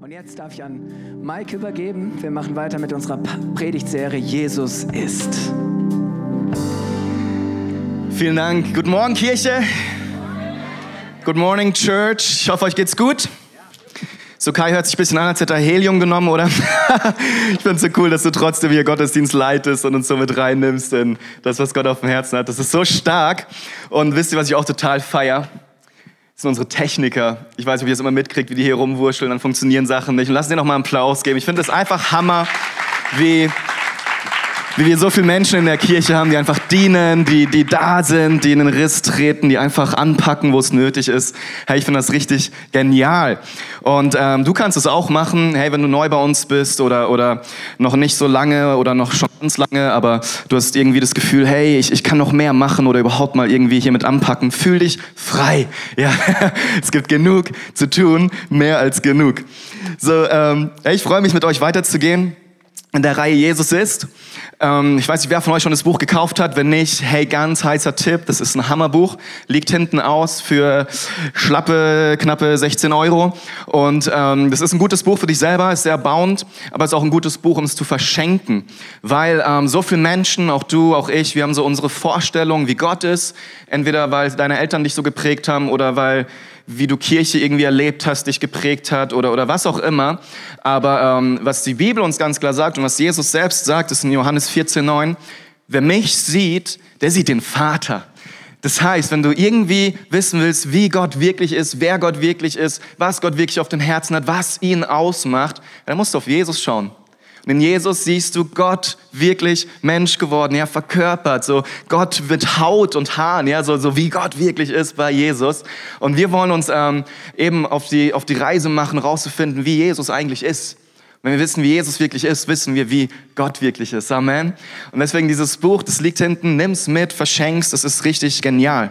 Und jetzt darf ich an Mike übergeben. Wir machen weiter mit unserer Predigtserie Jesus ist. Vielen Dank. Guten Morgen, Kirche. Good morning, Church. Ich hoffe, euch geht's gut. So Kai hört sich ein bisschen an, als hätte er Helium genommen, oder? ich finde es so cool, dass du trotzdem hier Gottesdienst leitest und uns so mit reinnimmst in das, was Gott auf dem Herzen hat. Das ist so stark. Und wisst ihr, was ich auch total feier? Das sind unsere Techniker. Ich weiß nicht, ob ihr das immer mitkriegt, wie die hier rumwurscheln, dann funktionieren Sachen nicht. Und lass dir noch mal einen Applaus geben. Ich finde es einfach Hammer, wie wie wir so viele Menschen in der Kirche haben, die einfach dienen, die, die da sind, die in den Riss treten, die einfach anpacken, wo es nötig ist. Hey, ich finde das richtig genial. Und ähm, du kannst es auch machen. Hey, wenn du neu bei uns bist oder, oder noch nicht so lange oder noch schon ganz lange, aber du hast irgendwie das Gefühl, hey, ich, ich kann noch mehr machen oder überhaupt mal irgendwie hier mit anpacken. Fühl dich frei. Ja, es gibt genug zu tun, mehr als genug. So, ähm, ich freue mich mit euch weiterzugehen in der Reihe Jesus ist. Ähm, ich weiß nicht, wer von euch schon das Buch gekauft hat. Wenn nicht, hey, ganz heißer Tipp. Das ist ein Hammerbuch. Liegt hinten aus für schlappe, knappe 16 Euro. Und ähm, das ist ein gutes Buch für dich selber, ist sehr bauend, aber es ist auch ein gutes Buch, um es zu verschenken. Weil ähm, so viele Menschen, auch du, auch ich, wir haben so unsere Vorstellung, wie Gott ist. Entweder weil deine Eltern dich so geprägt haben oder weil wie du Kirche irgendwie erlebt hast, dich geprägt hat oder, oder was auch immer. Aber ähm, was die Bibel uns ganz klar sagt und was Jesus selbst sagt, ist in Johannes 14,9, wer mich sieht, der sieht den Vater. Das heißt, wenn du irgendwie wissen willst, wie Gott wirklich ist, wer Gott wirklich ist, was Gott wirklich auf dem Herzen hat, was ihn ausmacht, dann musst du auf Jesus schauen. Und in Jesus siehst du Gott wirklich Mensch geworden, ja, verkörpert, so Gott mit Haut und Haaren, ja, so, so wie Gott wirklich ist bei Jesus. Und wir wollen uns ähm, eben auf die, auf die Reise machen, rauszufinden, wie Jesus eigentlich ist. Wenn wir wissen, wie Jesus wirklich ist, wissen wir, wie Gott wirklich ist. Amen. Und deswegen dieses Buch, das liegt hinten, nimm's mit, verschenkst, das ist richtig genial.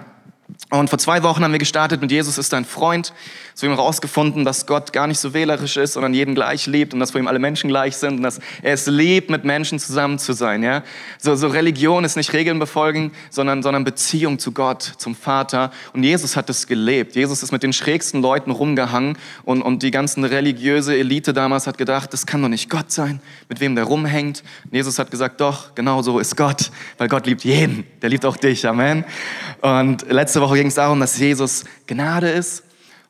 Und vor zwei Wochen haben wir gestartet mit Jesus ist dein Freund. So haben wir herausgefunden, dass Gott gar nicht so wählerisch ist, sondern jeden gleich liebt und dass vor ihm alle Menschen gleich sind und dass er es liebt, mit Menschen zusammen zu sein. Ja? So, so Religion ist nicht Regeln befolgen, sondern, sondern Beziehung zu Gott, zum Vater. Und Jesus hat es gelebt. Jesus ist mit den schrägsten Leuten rumgehangen und, und die ganzen religiöse Elite damals hat gedacht, das kann doch nicht Gott sein, mit wem der rumhängt. Und Jesus hat gesagt, doch, genau so ist Gott, weil Gott liebt jeden. Der liebt auch dich. Amen. Und letzte Woche ging es darum, dass Jesus Gnade ist.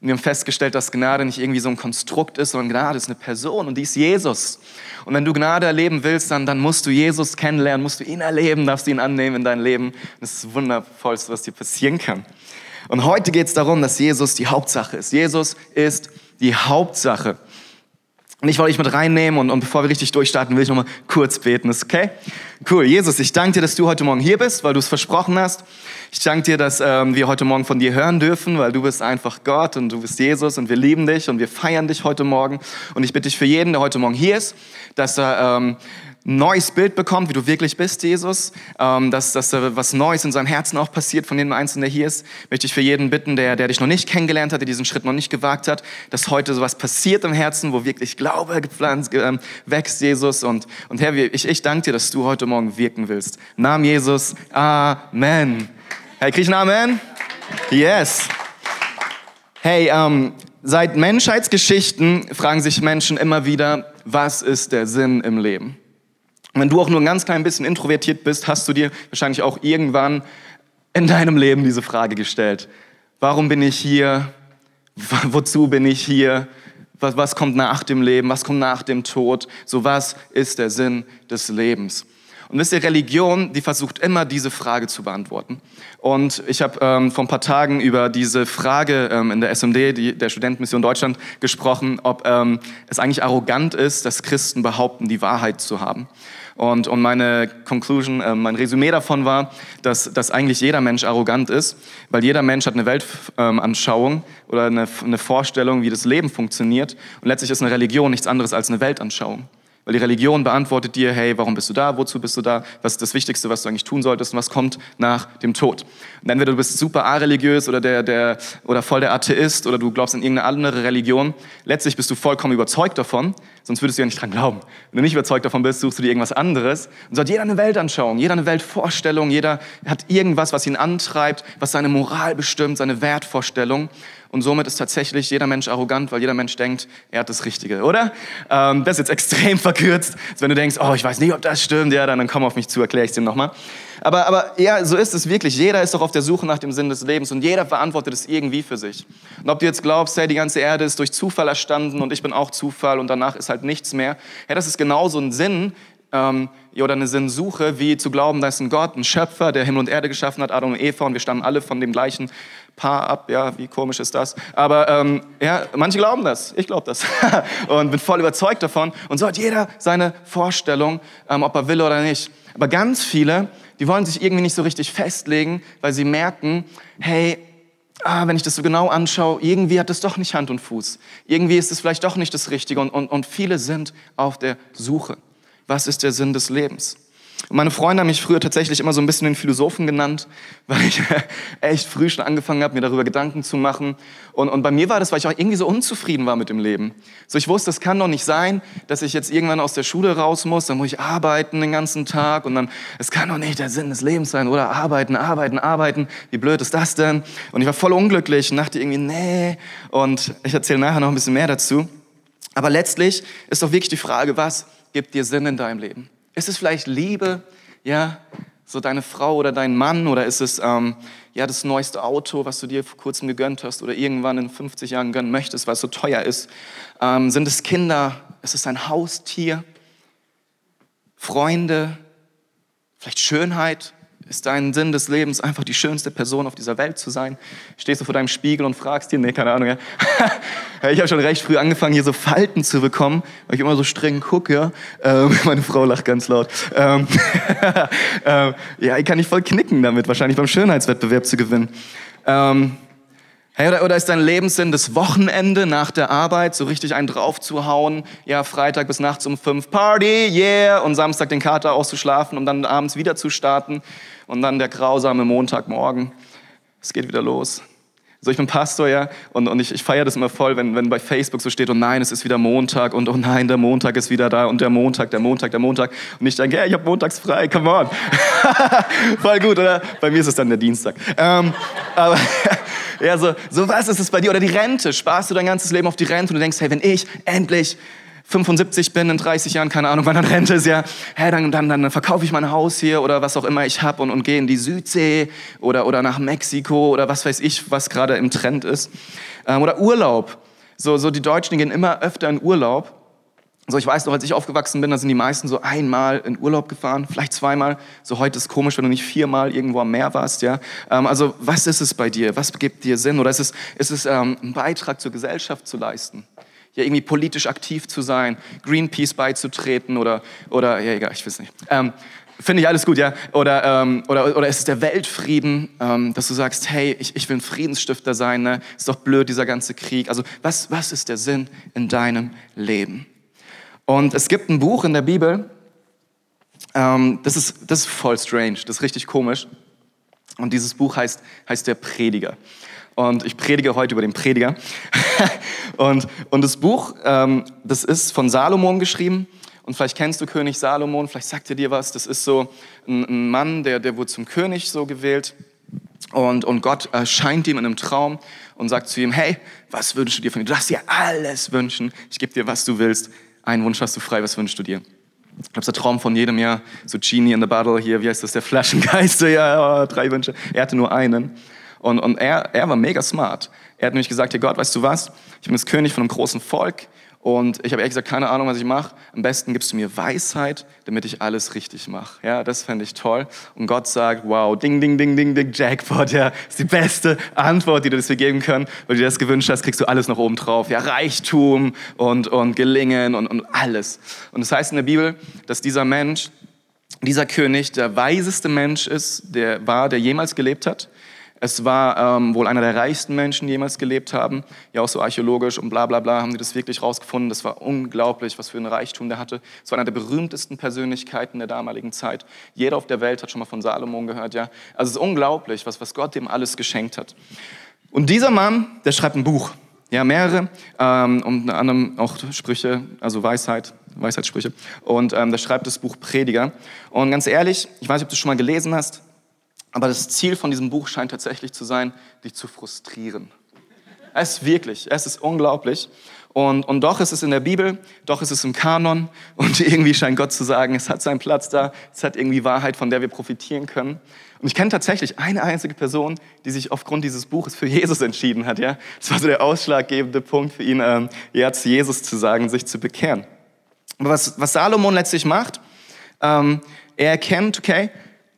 Und wir haben festgestellt, dass Gnade nicht irgendwie so ein Konstrukt ist, sondern Gnade ist eine Person und die ist Jesus. Und wenn du Gnade erleben willst, dann, dann musst du Jesus kennenlernen, musst du ihn erleben, darfst du ihn annehmen in dein Leben. Das ist das Wundervollste, was dir passieren kann. Und heute geht es darum, dass Jesus die Hauptsache ist. Jesus ist die Hauptsache. Und ich wollte dich mit reinnehmen und, und bevor wir richtig durchstarten, will ich nochmal kurz beten. Ist okay? Cool. Jesus, ich danke dir, dass du heute Morgen hier bist, weil du es versprochen hast. Ich danke dir, dass ähm, wir heute Morgen von dir hören dürfen, weil du bist einfach Gott und du bist Jesus und wir lieben dich und wir feiern dich heute Morgen. Und ich bitte dich für jeden, der heute Morgen hier ist, dass er ähm, neues Bild bekommt, wie du wirklich bist, Jesus, ähm, dass, dass was Neues in seinem Herzen auch passiert von jedem Einzelnen, der hier ist, möchte ich für jeden bitten, der, der dich noch nicht kennengelernt hat, der diesen Schritt noch nicht gewagt hat, dass heute sowas passiert im Herzen, wo wirklich Glaube gepflanzt, ähm, wächst, Jesus. Und, und Herr, ich, ich danke dir, dass du heute Morgen wirken willst. Namen Jesus, Amen. Hey, krieg ich einen Amen? Yes. Hey, ähm, seit Menschheitsgeschichten fragen sich Menschen immer wieder, was ist der Sinn im Leben? Wenn du auch nur ein ganz klein bisschen introvertiert bist, hast du dir wahrscheinlich auch irgendwann in deinem Leben diese Frage gestellt. Warum bin ich hier? Wozu bin ich hier? Was, was kommt nach dem Leben? Was kommt nach dem Tod? So was ist der Sinn des Lebens? Und wisst ihr, Religion, die versucht immer diese Frage zu beantworten. Und ich habe ähm, vor ein paar Tagen über diese Frage ähm, in der SMD, die, der Studentenmission Deutschland, gesprochen, ob ähm, es eigentlich arrogant ist, dass Christen behaupten, die Wahrheit zu haben. Und, und meine Conclusion, äh, mein Resümee davon war, dass, dass eigentlich jeder Mensch arrogant ist, weil jeder Mensch hat eine Weltanschauung ähm, oder eine, eine Vorstellung, wie das Leben funktioniert. Und letztlich ist eine Religion nichts anderes als eine Weltanschauung. Weil die Religion beantwortet dir, hey, warum bist du da? Wozu bist du da? Was ist das Wichtigste, was du eigentlich tun solltest? Und was kommt nach dem Tod? Und entweder du bist super areligiös oder, der, der, oder voll der Atheist oder du glaubst in irgendeine andere Religion. Letztlich bist du vollkommen überzeugt davon, sonst würdest du ja nicht dran glauben. Wenn du nicht überzeugt davon bist, suchst du dir irgendwas anderes. Und so hat jeder eine Weltanschauung, jeder eine Weltvorstellung, jeder hat irgendwas, was ihn antreibt, was seine Moral bestimmt, seine Wertvorstellung. Und somit ist tatsächlich jeder Mensch arrogant, weil jeder Mensch denkt, er hat das Richtige, oder? Ähm, das ist jetzt extrem verkürzt. Also wenn du denkst, oh, ich weiß nicht, ob das stimmt, ja, dann, dann komm auf mich zu, erkläre ich es dir nochmal. Aber, aber ja, so ist es wirklich. Jeder ist doch auf der Suche nach dem Sinn des Lebens und jeder verantwortet es irgendwie für sich. Und ob du jetzt glaubst, hey, die ganze Erde ist durch Zufall erstanden und ich bin auch Zufall und danach ist halt nichts mehr, ja, das ist genauso ein Sinn, ähm, oder eine Sinnsuche, wie zu glauben, da ist ein Gott, ein Schöpfer, der Himmel und Erde geschaffen hat, Adam und Eva, und wir stammen alle von dem gleichen Paar ab. Ja, wie komisch ist das? Aber ähm, ja, manche glauben das. Ich glaube das. und bin voll überzeugt davon. Und so hat jeder seine Vorstellung, ähm, ob er will oder nicht. Aber ganz viele, die wollen sich irgendwie nicht so richtig festlegen, weil sie merken, hey, ah, wenn ich das so genau anschaue, irgendwie hat das doch nicht Hand und Fuß. Irgendwie ist es vielleicht doch nicht das Richtige. Und, und, und viele sind auf der Suche was ist der Sinn des Lebens? Und meine Freunde haben mich früher tatsächlich immer so ein bisschen den Philosophen genannt, weil ich echt früh schon angefangen habe, mir darüber Gedanken zu machen. Und, und bei mir war das, weil ich auch irgendwie so unzufrieden war mit dem Leben. So, ich wusste, es kann doch nicht sein, dass ich jetzt irgendwann aus der Schule raus muss, dann muss ich arbeiten den ganzen Tag und dann, es kann doch nicht der Sinn des Lebens sein, oder? Arbeiten, arbeiten, arbeiten. Wie blöd ist das denn? Und ich war voll unglücklich und dachte irgendwie, nee. Und ich erzähle nachher noch ein bisschen mehr dazu. Aber letztlich ist doch wirklich die Frage, was gibt dir Sinn in deinem Leben? Ist es vielleicht Liebe, ja, so deine Frau oder dein Mann oder ist es ähm, ja das neueste Auto, was du dir vor kurzem gegönnt hast oder irgendwann in 50 Jahren gönnen möchtest, weil es so teuer ist? Ähm, sind es Kinder? Ist es ein Haustier? Freunde? Vielleicht Schönheit? Ist dein Sinn des Lebens einfach die schönste Person auf dieser Welt zu sein? Stehst du vor deinem Spiegel und fragst dir, nee, keine Ahnung, ja. ich habe schon recht früh angefangen, hier so Falten zu bekommen, weil ich immer so streng gucke. Ähm, meine Frau lacht ganz laut. Ähm, ähm, ja, ich kann nicht voll knicken damit, wahrscheinlich beim Schönheitswettbewerb zu gewinnen. Ähm, Hey, oder, oder ist dein Lebenssinn das Wochenende nach der Arbeit, so richtig einen draufzuhauen? Ja, Freitag bis nachts um fünf Party, yeah! Und Samstag den Kater auszuschlafen, um dann abends wieder zu starten. Und dann der grausame Montagmorgen. Es geht wieder los. So, ich bin Pastor, ja, und, und ich, ich feiere das immer voll, wenn, wenn bei Facebook so steht, oh nein, es ist wieder Montag und oh nein, der Montag ist wieder da und der Montag, der Montag, der Montag. Und ich denke, ja, ich habe montags frei, come on. voll gut, oder? Bei mir ist es dann der Dienstag. Ähm, aber ja, so, so was ist es bei dir? Oder die Rente. Sparst du dein ganzes Leben auf die Rente und du denkst, hey, wenn ich endlich 75 bin, in 30 Jahren, keine Ahnung, wann dann Rente ist, ja, hey, dann, dann, dann verkaufe ich mein Haus hier oder was auch immer ich habe und, und gehe in die Südsee oder, oder nach Mexiko oder was weiß ich, was gerade im Trend ist. Ähm, oder Urlaub. So, so die Deutschen gehen immer öfter in Urlaub so, ich weiß noch, als ich aufgewachsen bin, da sind die meisten so einmal in Urlaub gefahren, vielleicht zweimal. So heute ist komisch, wenn du nicht viermal irgendwo am Meer warst, ja. Ähm, also, was ist es bei dir? Was gibt dir Sinn? Oder ist es, ist es ähm, ein Beitrag zur Gesellschaft zu leisten? Ja, irgendwie politisch aktiv zu sein, Greenpeace beizutreten oder, oder, ja, egal, ich weiß nicht. Ähm, Finde ich alles gut, ja? Oder, ähm, oder, oder ist es der Weltfrieden, ähm, dass du sagst, hey, ich, ich will ein Friedensstifter sein, ne? Ist doch blöd, dieser ganze Krieg. Also, was, was ist der Sinn in deinem Leben? Und es gibt ein Buch in der Bibel, ähm, das, ist, das ist voll strange, das ist richtig komisch. Und dieses Buch heißt, heißt Der Prediger. Und ich predige heute über den Prediger. und, und das Buch, ähm, das ist von Salomon geschrieben. Und vielleicht kennst du König Salomon, vielleicht sagt er dir was. Das ist so ein, ein Mann, der, der wurde zum König so gewählt. Und, und Gott erscheint ihm in einem Traum und sagt zu ihm, hey, was wünschst du dir von mir? Du darfst dir alles wünschen. Ich gebe dir, was du willst. Einen Wunsch hast du frei, was wünschst du dir? Ich glaube, der Traum von jedem Jahr, so Genie in the Bottle hier, wie heißt das, der Flaschengeist, so, ja, oh, drei Wünsche. Er hatte nur einen. Und, und er, er war mega smart. Er hat nämlich gesagt, ja Gott, weißt du was? Ich bin das König von einem großen Volk. Und ich habe ehrlich gesagt keine Ahnung, was ich mache. Am besten gibst du mir Weisheit, damit ich alles richtig mache. Ja, das fände ich toll. Und Gott sagt, wow, ding, ding, ding, ding, ding, Jackpot, ja, ist die beste Antwort, die du dir geben können, weil du dir das gewünscht hast, kriegst du alles noch oben drauf. Ja, Reichtum und, und Gelingen und, und alles. Und das heißt in der Bibel, dass dieser Mensch, dieser König der weiseste Mensch ist, der war, der jemals gelebt hat. Es war ähm, wohl einer der reichsten Menschen, die jemals gelebt haben. Ja, auch so archäologisch und bla bla bla haben die das wirklich rausgefunden. Das war unglaublich, was für ein Reichtum der hatte. Es war einer der berühmtesten Persönlichkeiten der damaligen Zeit. Jeder auf der Welt hat schon mal von Salomon gehört, ja. Also es ist unglaublich, was, was Gott dem alles geschenkt hat. Und dieser Mann, der schreibt ein Buch. Ja, mehrere, ähm, unter anderem auch Sprüche, also Weisheit, Weisheitssprüche. Und ähm, der schreibt das Buch Prediger. Und ganz ehrlich, ich weiß nicht, ob du es schon mal gelesen hast, aber das Ziel von diesem Buch scheint tatsächlich zu sein, dich zu frustrieren. Es ist wirklich, es ist unglaublich. Und, und doch ist es in der Bibel, doch ist es im Kanon und irgendwie scheint Gott zu sagen, es hat seinen Platz da, es hat irgendwie Wahrheit, von der wir profitieren können. Und ich kenne tatsächlich eine einzige Person, die sich aufgrund dieses Buches für Jesus entschieden hat. Ja, das war so der ausschlaggebende Punkt für ihn, ähm, ja zu Jesus zu sagen, sich zu bekehren. Aber was, was Salomon letztlich macht, ähm, er erkennt, okay,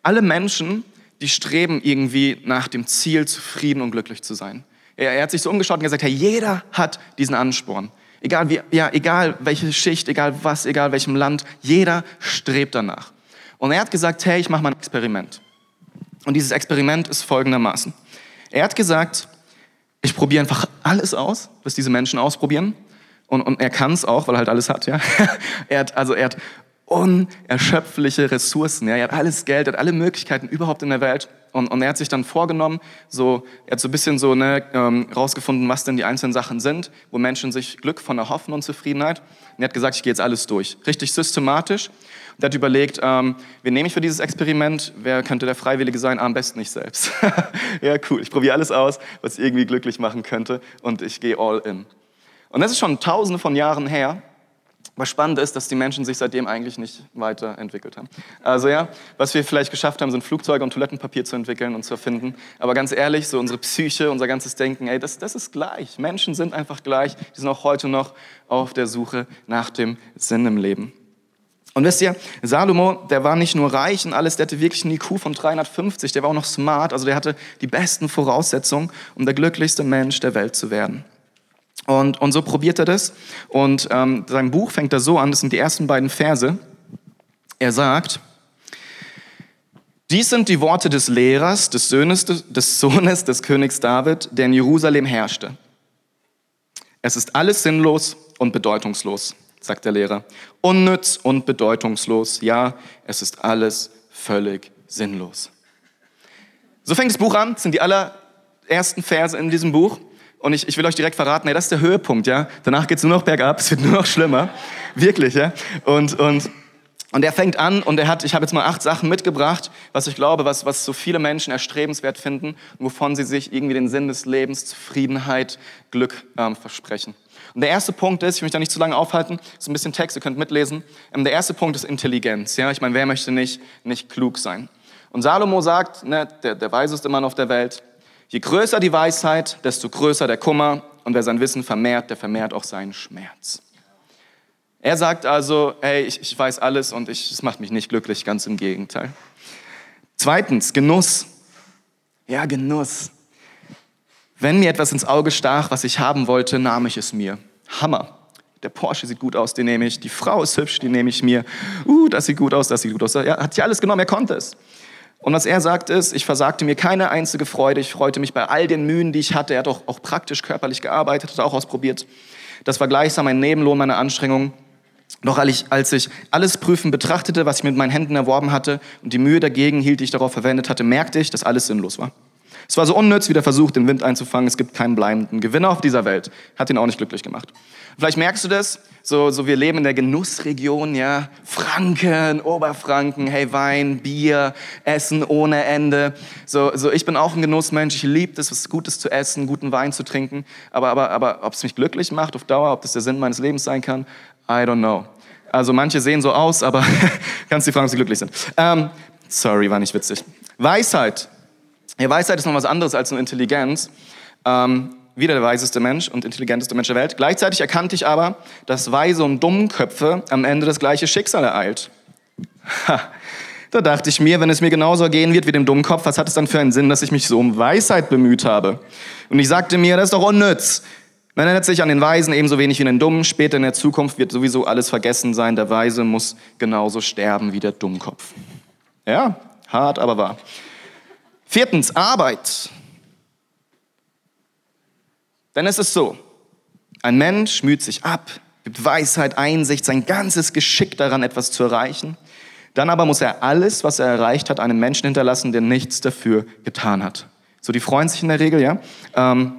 alle Menschen, die streben irgendwie nach dem Ziel, zufrieden und glücklich zu sein. Er, er hat sich so umgeschaut und gesagt, hey, jeder hat diesen Ansporn. Egal, wie, ja, egal welche Schicht, egal was, egal welchem Land, jeder strebt danach. Und er hat gesagt, hey, ich mache mal ein Experiment. Und dieses Experiment ist folgendermaßen. Er hat gesagt, ich probiere einfach alles aus, was diese Menschen ausprobieren. Und, und er kann es auch, weil er halt alles hat. Ja? er hat, also er hat unerschöpfliche Ressourcen. Ja? Er hat alles Geld, er hat alle Möglichkeiten überhaupt in der Welt. Und, und er hat sich dann vorgenommen, so, er hat so ein bisschen so ne, ähm, rausgefunden, was denn die einzelnen Sachen sind, wo Menschen sich Glück von erhoffen und Zufriedenheit. Und er hat gesagt, ich gehe jetzt alles durch. Richtig systematisch. Und er hat überlegt, ähm, wen nehme ich für dieses Experiment? Wer könnte der Freiwillige sein? Ah, am besten ich selbst. ja, cool. Ich probiere alles aus, was irgendwie glücklich machen könnte. Und ich gehe all in. Und das ist schon tausende von Jahren her. Was spannend ist, dass die Menschen sich seitdem eigentlich nicht weiterentwickelt haben. Also ja, was wir vielleicht geschafft haben, sind Flugzeuge und Toilettenpapier zu entwickeln und zu erfinden. Aber ganz ehrlich, so unsere Psyche, unser ganzes Denken, ey, das, das ist gleich. Menschen sind einfach gleich. Die sind auch heute noch auf der Suche nach dem Sinn im Leben. Und wisst ihr, Salomo, der war nicht nur reich und alles, der hatte wirklich einen IQ von 350, der war auch noch smart, also der hatte die besten Voraussetzungen, um der glücklichste Mensch der Welt zu werden. Und, und so probiert er das. Und ähm, sein Buch fängt da so an, das sind die ersten beiden Verse. Er sagt, dies sind die Worte des Lehrers, des Sohnes, des Sohnes des Königs David, der in Jerusalem herrschte. Es ist alles sinnlos und bedeutungslos, sagt der Lehrer. Unnütz und bedeutungslos. Ja, es ist alles völlig sinnlos. So fängt das Buch an, das sind die allerersten Verse in diesem Buch. Und ich, ich will euch direkt verraten, ey, das ist der Höhepunkt, ja. Danach geht's nur noch bergab, es wird nur noch schlimmer. Wirklich, ja. Und, und, und er fängt an und er hat, ich habe jetzt mal acht Sachen mitgebracht, was ich glaube, was, was so viele Menschen erstrebenswert finden wovon sie sich irgendwie den Sinn des Lebens, Zufriedenheit, Glück ähm, versprechen. Und der erste Punkt ist, ich mich da nicht zu lange aufhalten, ist ein bisschen Text, ihr könnt mitlesen. Ähm, der erste Punkt ist Intelligenz. Ja, ich meine, wer möchte nicht, nicht klug sein? Und Salomo sagt, ne, der, der weiseste Mann auf der Welt, Je größer die Weisheit, desto größer der Kummer. Und wer sein Wissen vermehrt, der vermehrt auch seinen Schmerz. Er sagt also, hey, ich, ich weiß alles und es macht mich nicht glücklich, ganz im Gegenteil. Zweitens, Genuss. Ja, Genuss. Wenn mir etwas ins Auge stach, was ich haben wollte, nahm ich es mir. Hammer. Der Porsche sieht gut aus, den nehme ich. Die Frau ist hübsch, die nehme ich mir. Uh, das sieht gut aus, das sieht gut aus. Er hat sich alles genommen, er konnte es. Und was er sagt ist, ich versagte mir keine einzige Freude, ich freute mich bei all den Mühen, die ich hatte. Er hat auch, auch praktisch körperlich gearbeitet, hat auch ausprobiert. Das war gleichsam ein Nebenlohn meiner Anstrengungen. Doch als ich alles prüfen betrachtete, was ich mit meinen Händen erworben hatte und die Mühe dagegen hielt, die ich darauf verwendet hatte, merkte ich, dass alles sinnlos war. Es war so unnütz wie der Versuch, den Wind einzufangen. Es gibt keinen bleibenden Gewinner auf dieser Welt. Hat ihn auch nicht glücklich gemacht. Vielleicht merkst du das, so, so wir leben in der Genussregion, ja, Franken, Oberfranken, hey, Wein, Bier, Essen ohne Ende. So, so ich bin auch ein Genussmensch, ich liebe es, was Gutes zu essen, guten Wein zu trinken, aber, aber, aber ob es mich glücklich macht auf Dauer, ob das der Sinn meines Lebens sein kann, I don't know. Also manche sehen so aus, aber kannst du fragen, ob sie glücklich sind. Ähm, sorry, war nicht witzig. Weisheit. Ja, Weisheit ist noch was anderes als nur Intelligenz. Ähm, wieder der weiseste Mensch und intelligenteste Mensch der Welt. Gleichzeitig erkannte ich aber, dass Weise und Dummköpfe am Ende das gleiche Schicksal ereilt. Ha. Da dachte ich mir, wenn es mir genauso gehen wird wie dem Dummkopf, was hat es dann für einen Sinn, dass ich mich so um Weisheit bemüht habe? Und ich sagte mir, das ist doch unnütz. Man erinnert sich an den Weisen ebenso wenig wie an den Dummen. Später in der Zukunft wird sowieso alles vergessen sein. Der Weise muss genauso sterben wie der Dummkopf. Ja, hart, aber wahr. Viertens, Arbeit. Denn es ist so, ein Mensch müht sich ab, gibt Weisheit, Einsicht, sein ganzes Geschick daran, etwas zu erreichen. Dann aber muss er alles, was er erreicht hat, einem Menschen hinterlassen, der nichts dafür getan hat. So, die freuen sich in der Regel, ja. Ähm,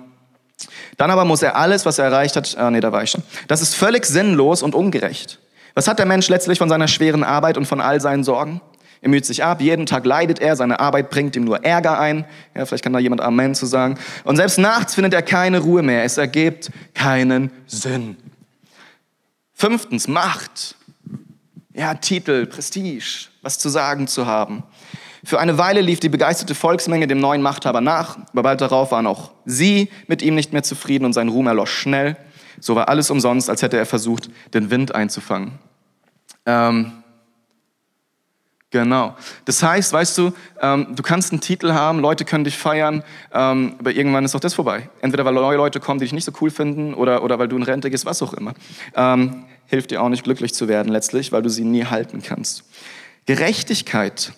dann aber muss er alles, was er erreicht hat, ah, nee, da war ich schon. Das ist völlig sinnlos und ungerecht. Was hat der Mensch letztlich von seiner schweren Arbeit und von all seinen Sorgen? Er müht sich ab, jeden Tag leidet er, seine Arbeit bringt ihm nur Ärger ein. Ja, vielleicht kann da jemand Amen zu sagen. Und selbst nachts findet er keine Ruhe mehr. Es ergibt keinen Sinn. Fünftens, Macht. Ja, Titel, Prestige, was zu sagen zu haben. Für eine Weile lief die begeisterte Volksmenge dem neuen Machthaber nach, aber bald darauf waren auch sie mit ihm nicht mehr zufrieden und sein Ruhm erlosch schnell. So war alles umsonst, als hätte er versucht, den Wind einzufangen. Ähm, genau. Das heißt, weißt du, ähm, du kannst einen Titel haben, Leute können dich feiern, ähm, aber irgendwann ist auch das vorbei. Entweder weil neue Leute kommen, die dich nicht so cool finden, oder, oder weil du in Rente gehst, was auch immer. Ähm, hilft dir auch nicht glücklich zu werden letztlich, weil du sie nie halten kannst. Gerechtigkeit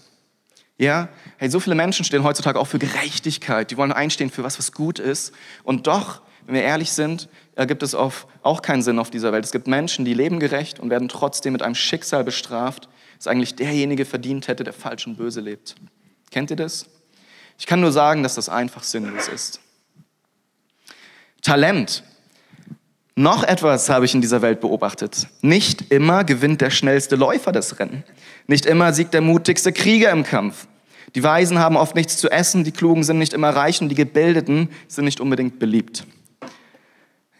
ja, hey, so viele Menschen stehen heutzutage auch für Gerechtigkeit. Die wollen einstehen für was, was gut ist. Und doch, wenn wir ehrlich sind, gibt es auch keinen Sinn auf dieser Welt. Es gibt Menschen, die leben gerecht und werden trotzdem mit einem Schicksal bestraft, das eigentlich derjenige verdient hätte, der falsch und böse lebt. Kennt ihr das? Ich kann nur sagen, dass das einfach sinnlos ist. Talent. Noch etwas habe ich in dieser Welt beobachtet. Nicht immer gewinnt der schnellste Läufer das Rennen. Nicht immer siegt der mutigste Krieger im Kampf. Die Weisen haben oft nichts zu essen, die Klugen sind nicht immer reich und die Gebildeten sind nicht unbedingt beliebt.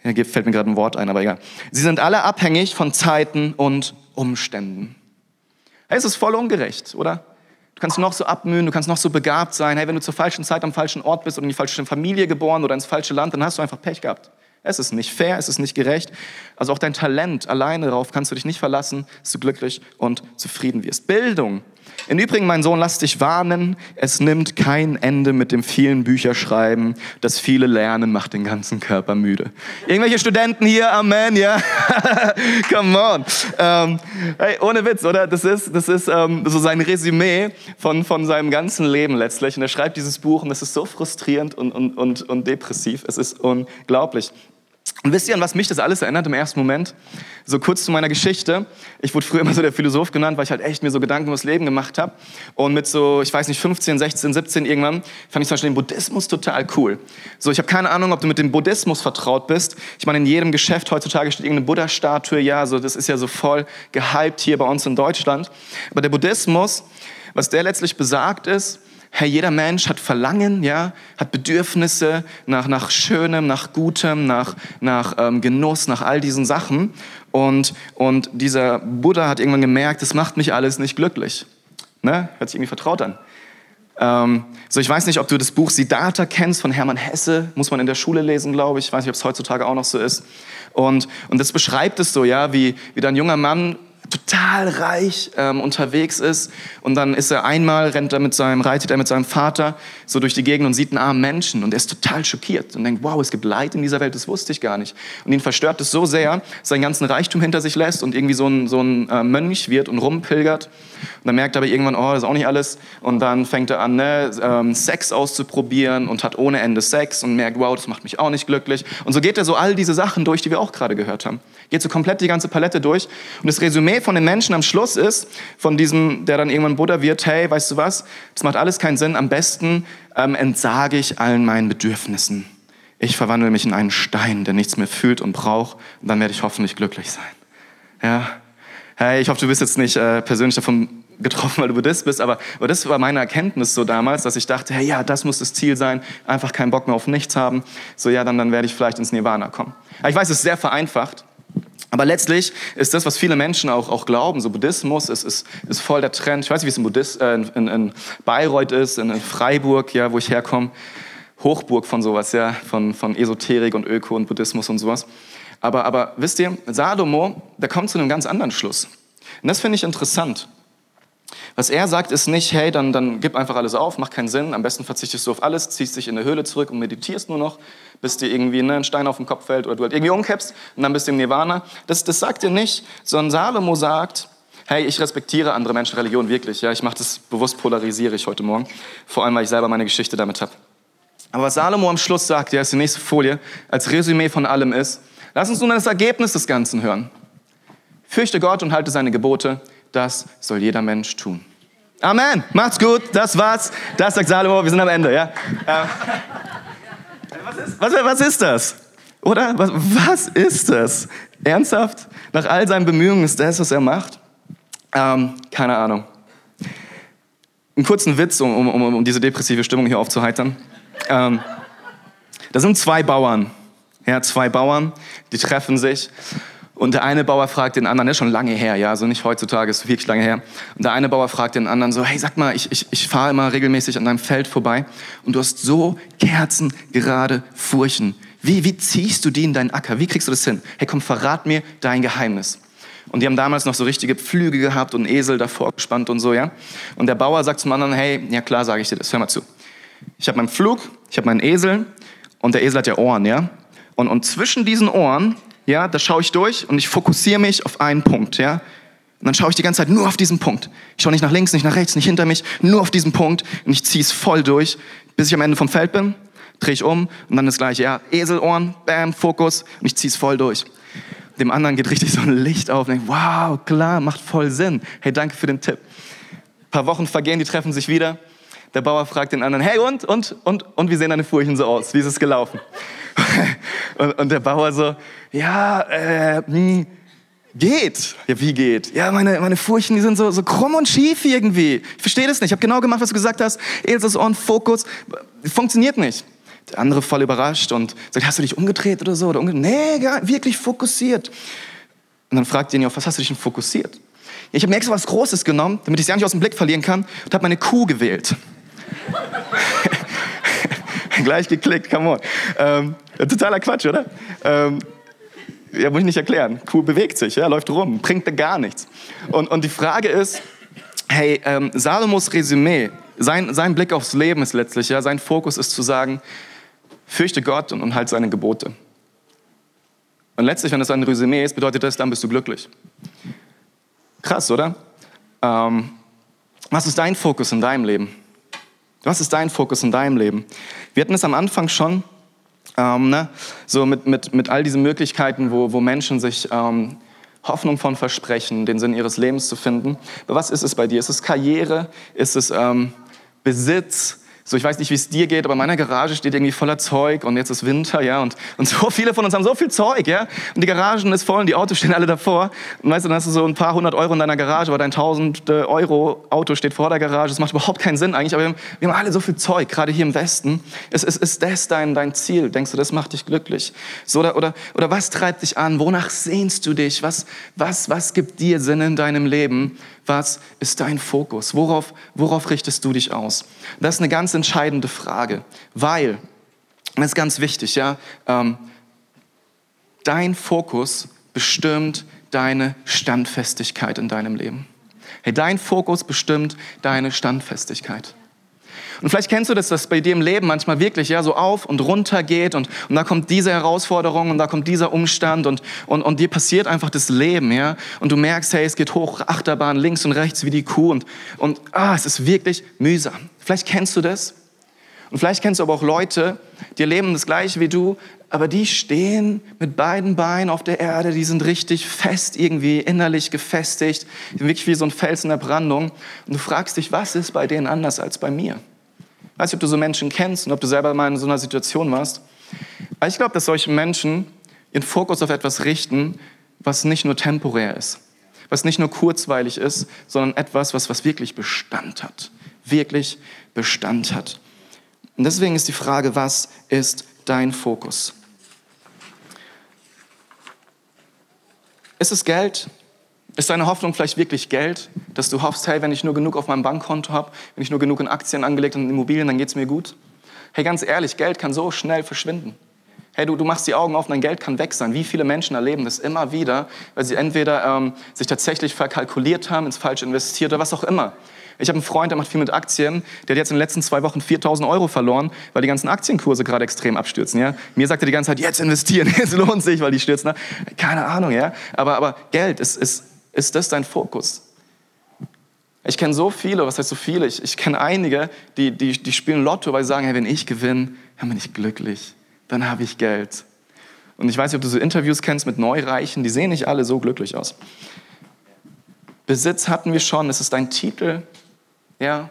Hier fällt mir gerade ein Wort ein, aber egal. Sie sind alle abhängig von Zeiten und Umständen. Hey, es ist voll ungerecht, oder? Du kannst noch so abmühen, du kannst noch so begabt sein. Hey, wenn du zur falschen Zeit am falschen Ort bist oder in die falsche Familie geboren oder ins falsche Land, dann hast du einfach Pech gehabt. Es ist nicht fair, es ist nicht gerecht. Also auch dein Talent alleine darauf kannst du dich nicht verlassen, dass du glücklich und zufrieden wirst. Bildung im Übrigen, mein Sohn, lass dich warnen, es nimmt kein Ende mit dem vielen Bücherschreiben. Das viele Lernen macht den ganzen Körper müde. Irgendwelche Studenten hier, Amen, ja? Come on. Ähm, hey, ohne Witz, oder? Das ist, das ist ähm, so sein Resümee von, von seinem ganzen Leben letztlich. Und er schreibt dieses Buch und es ist so frustrierend und, und, und, und depressiv. Es ist unglaublich. Und wisst ihr, an was mich das alles erinnert im ersten Moment? So kurz zu meiner Geschichte. Ich wurde früher immer so der Philosoph genannt, weil ich halt echt mir so Gedanken das Leben gemacht habe. Und mit so, ich weiß nicht, 15, 16, 17 irgendwann, fand ich zum Beispiel den Buddhismus total cool. So, ich habe keine Ahnung, ob du mit dem Buddhismus vertraut bist. Ich meine, in jedem Geschäft heutzutage steht irgendeine Buddha-Statue. Ja, so, das ist ja so voll gehypt hier bei uns in Deutschland. Aber der Buddhismus, was der letztlich besagt ist, Herr, jeder Mensch hat Verlangen, ja, hat Bedürfnisse nach, nach Schönem, nach Gutem, nach, nach ähm, Genuss, nach all diesen Sachen. Und, und dieser Buddha hat irgendwann gemerkt, das macht mich alles nicht glücklich. Ne? Hört sich irgendwie vertraut an. Ähm, so, ich weiß nicht, ob du das Buch Siddhartha kennst von Hermann Hesse, muss man in der Schule lesen, glaube ich. Ich weiß nicht, ob es heutzutage auch noch so ist. Und, und das beschreibt es so, ja, wie, wie ein junger Mann total reich ähm, unterwegs ist und dann ist er einmal, rennt er mit seinem, reitet er mit seinem Vater so durch die Gegend und sieht einen armen Menschen und er ist total schockiert und denkt, wow, es gibt Leid in dieser Welt, das wusste ich gar nicht. Und ihn verstört es so sehr, dass seinen ganzen Reichtum hinter sich lässt und irgendwie so ein, so ein äh, Mönch wird und rumpilgert. Und dann merkt er aber irgendwann, oh, das ist auch nicht alles. Und dann fängt er an, ne, ähm, Sex auszuprobieren und hat ohne Ende Sex und merkt, wow, das macht mich auch nicht glücklich. Und so geht er so all diese Sachen durch, die wir auch gerade gehört haben. Geht so komplett die ganze Palette durch. Und das Resümee von den Menschen am Schluss ist, von diesem, der dann irgendwann Buddha wird, hey, weißt du was, das macht alles keinen Sinn, am besten ähm, entsage ich allen meinen Bedürfnissen. Ich verwandle mich in einen Stein, der nichts mehr fühlt und braucht, und dann werde ich hoffentlich glücklich sein. Ja, hey, ich hoffe, du bist jetzt nicht äh, persönlich davon getroffen, weil du Buddhist bist, aber, aber das war meine Erkenntnis so damals, dass ich dachte, hey, ja, das muss das Ziel sein, einfach keinen Bock mehr auf nichts haben, so ja, dann, dann werde ich vielleicht ins Nirvana kommen. Ich weiß, es ist sehr vereinfacht, aber letztlich ist das, was viele Menschen auch, auch glauben, so Buddhismus ist, ist, ist voll der Trend. Ich weiß nicht, wie es in, Buddhist, äh, in, in Bayreuth ist, in, in Freiburg, ja, wo ich herkomme. Hochburg von sowas, ja, von, von Esoterik und Öko und Buddhismus und sowas. Aber, aber wisst ihr, Salomo, der kommt zu einem ganz anderen Schluss. Und das finde ich interessant. Was er sagt, ist nicht, hey, dann, dann gib einfach alles auf, macht keinen Sinn, am besten verzichtest du auf alles, ziehst dich in eine Höhle zurück und meditierst nur noch, bis dir irgendwie ne, ein Stein auf den Kopf fällt oder du halt irgendwie umkippst und dann bist du im Nirvana. Das, das sagt er nicht, sondern Salomo sagt, hey, ich respektiere andere Menschen, Religion wirklich. Ja, ich mache das bewusst, polarisiere ich heute Morgen, vor allem, weil ich selber meine Geschichte damit habe. Aber was Salomo am Schluss sagt, ja, ist die nächste Folie, als Resümee von allem ist, lass uns nun das Ergebnis des Ganzen hören. Fürchte Gott und halte seine Gebote, das soll jeder Mensch tun. Amen. Macht's gut. Das war's. Das sagt Salomo. Wir sind am Ende. Ja. Was, ist, was, was ist das? Oder? Was, was ist das? Ernsthaft? Nach all seinen Bemühungen ist das, was er macht? Ähm, keine Ahnung. einen kurzen Witz, um, um, um diese depressive Stimmung hier aufzuheitern. Ähm, da sind zwei Bauern. Ja, zwei Bauern, die treffen sich. Und der eine Bauer fragt den anderen, das ist schon lange her, ja, also nicht heutzutage, ist wirklich lange her. Und der eine Bauer fragt den anderen so, hey, sag mal, ich, ich, ich fahre immer regelmäßig an deinem Feld vorbei und du hast so kerzengerade Furchen. Wie, wie ziehst du die in deinen Acker? Wie kriegst du das hin? Hey, komm, verrat mir dein Geheimnis. Und die haben damals noch so richtige Pflüge gehabt und Esel davor gespannt und so, ja. Und der Bauer sagt zum anderen, hey, ja klar, sage ich dir das, hör mal zu. Ich habe meinen Pflug, ich habe meinen Esel und der Esel hat ja Ohren, ja. Und, und zwischen diesen Ohren ja, da schaue ich durch und ich fokussiere mich auf einen Punkt, ja. Und dann schaue ich die ganze Zeit nur auf diesen Punkt. Ich schaue nicht nach links, nicht nach rechts, nicht hinter mich, nur auf diesen Punkt und ich ziehe es voll durch, bis ich am Ende vom Feld bin, drehe ich um und dann das gleiche, ja, Eselohren, bam, Fokus und ich ziehe es voll durch. Dem anderen geht richtig so ein Licht auf und denkt, wow, klar, macht voll Sinn. Hey, danke für den Tipp. Ein paar Wochen vergehen, die treffen sich wieder. Der Bauer fragt den anderen, hey und, und, und, und wie sehen deine Furchen so aus? Wie ist es gelaufen? und, und der Bauer so, ja, äh, hm, geht. Ja, wie geht? Ja, meine, meine Furchen, die sind so, so krumm und schief irgendwie. Ich verstehe das nicht. Ich habe genau gemacht, was du gesagt hast. Elsas Ohren, Fokus. Funktioniert nicht. Der andere voll überrascht und sagt, hast du dich umgedreht oder so? Oder umgedreht? Nee, gar, wirklich fokussiert. Und dann fragt ihn auf was hast du dich denn fokussiert? Ich habe mir extra was Großes genommen, damit ich sie ja nicht aus dem Blick verlieren kann und habe meine Kuh gewählt. Gleich geklickt, come on. Ähm, totaler Quatsch, oder? Ähm, ja, muss ich nicht erklären. Kuh bewegt sich, ja, läuft rum, bringt da gar nichts. Und, und die Frage ist, hey, ähm, Salomos Resümee, sein, sein Blick aufs Leben ist letztlich, ja, sein Fokus ist zu sagen, fürchte Gott und, und halt seine Gebote. Und letztlich, wenn das ein Resümee ist, bedeutet das, dann bist du glücklich. Krass, oder? Ähm, was ist dein Fokus in deinem Leben? Was ist dein Fokus in deinem Leben? Wir hatten es am Anfang schon, ähm, ne? so mit, mit, mit all diesen Möglichkeiten, wo, wo Menschen sich ähm, Hoffnung von versprechen, den Sinn ihres Lebens zu finden. Aber was ist es bei dir? Ist es Karriere? Ist es ähm, Besitz? So, ich weiß nicht, wie es dir geht, aber in meiner Garage steht irgendwie voller Zeug und jetzt ist Winter, ja, und, und so viele von uns haben so viel Zeug, ja, und die Garagen ist voll und die Autos stehen alle davor. Und weißt du, dann hast du so ein paar hundert Euro in deiner Garage, aber dein tausend Euro Auto steht vor der Garage. Das macht überhaupt keinen Sinn eigentlich, aber wir haben, wir haben alle so viel Zeug, gerade hier im Westen. Ist, ist, ist das dein, dein Ziel? Denkst du, das macht dich glücklich? So, oder, oder, oder was treibt dich an? Wonach sehnst du dich? Was, was, was gibt dir Sinn in deinem Leben? Was ist dein Fokus? Worauf, worauf richtest du dich aus? Das ist eine ganz entscheidende Frage, weil, das ist ganz wichtig, ja, ähm, dein Fokus bestimmt deine Standfestigkeit in deinem Leben. Hey, dein Fokus bestimmt deine Standfestigkeit. Und vielleicht kennst du das, dass bei dir im Leben manchmal wirklich ja, so auf und runter geht und, und da kommt diese Herausforderung und da kommt dieser Umstand und, und, und dir passiert einfach das Leben. Ja? Und du merkst, hey, es geht hoch, Achterbahn, links und rechts wie die Kuh und, und ah, es ist wirklich mühsam. Vielleicht kennst du das. Und vielleicht kennst du aber auch Leute, die leben das gleiche wie du, aber die stehen mit beiden Beinen auf der Erde, die sind richtig fest irgendwie innerlich gefestigt, die sind wirklich wie so ein Fels in der Brandung. Und du fragst dich, was ist bei denen anders als bei mir? Weiß nicht, ob du so Menschen kennst und ob du selber mal in so einer Situation warst. Aber ich glaube, dass solche Menschen ihren Fokus auf etwas richten, was nicht nur temporär ist, was nicht nur kurzweilig ist, sondern etwas, was, was wirklich Bestand hat. Wirklich Bestand hat. Und deswegen ist die Frage, was ist dein Fokus? Ist es Geld? Ist deine Hoffnung vielleicht wirklich Geld, dass du hoffst, hey, wenn ich nur genug auf meinem Bankkonto habe, wenn ich nur genug in Aktien angelegt und in Immobilien, dann geht es mir gut? Hey, ganz ehrlich, Geld kann so schnell verschwinden. Hey, du, du machst die Augen auf, dein Geld kann weg sein. Wie viele Menschen erleben das immer wieder, weil sie entweder ähm, sich tatsächlich verkalkuliert haben, ins Falsche investiert oder was auch immer. Ich habe einen Freund, der macht viel mit Aktien, der hat jetzt in den letzten zwei Wochen 4000 Euro verloren, weil die ganzen Aktienkurse gerade extrem abstürzen. Ja? Mir sagt er die ganze Zeit, jetzt investieren, es lohnt sich, weil die stürzen. Keine Ahnung, ja. Aber, aber Geld ist, ist, ist das dein Fokus? Ich kenne so viele, was heißt so viele? Ich, ich kenne einige, die, die, die spielen Lotto, weil sie sagen, hey, wenn ich gewinne, dann bin ich glücklich. Dann habe ich Geld. Und ich weiß nicht, ob du so Interviews kennst mit Neureichen, die sehen nicht alle so glücklich aus. Besitz hatten wir schon, es ist dein Titel. Ja,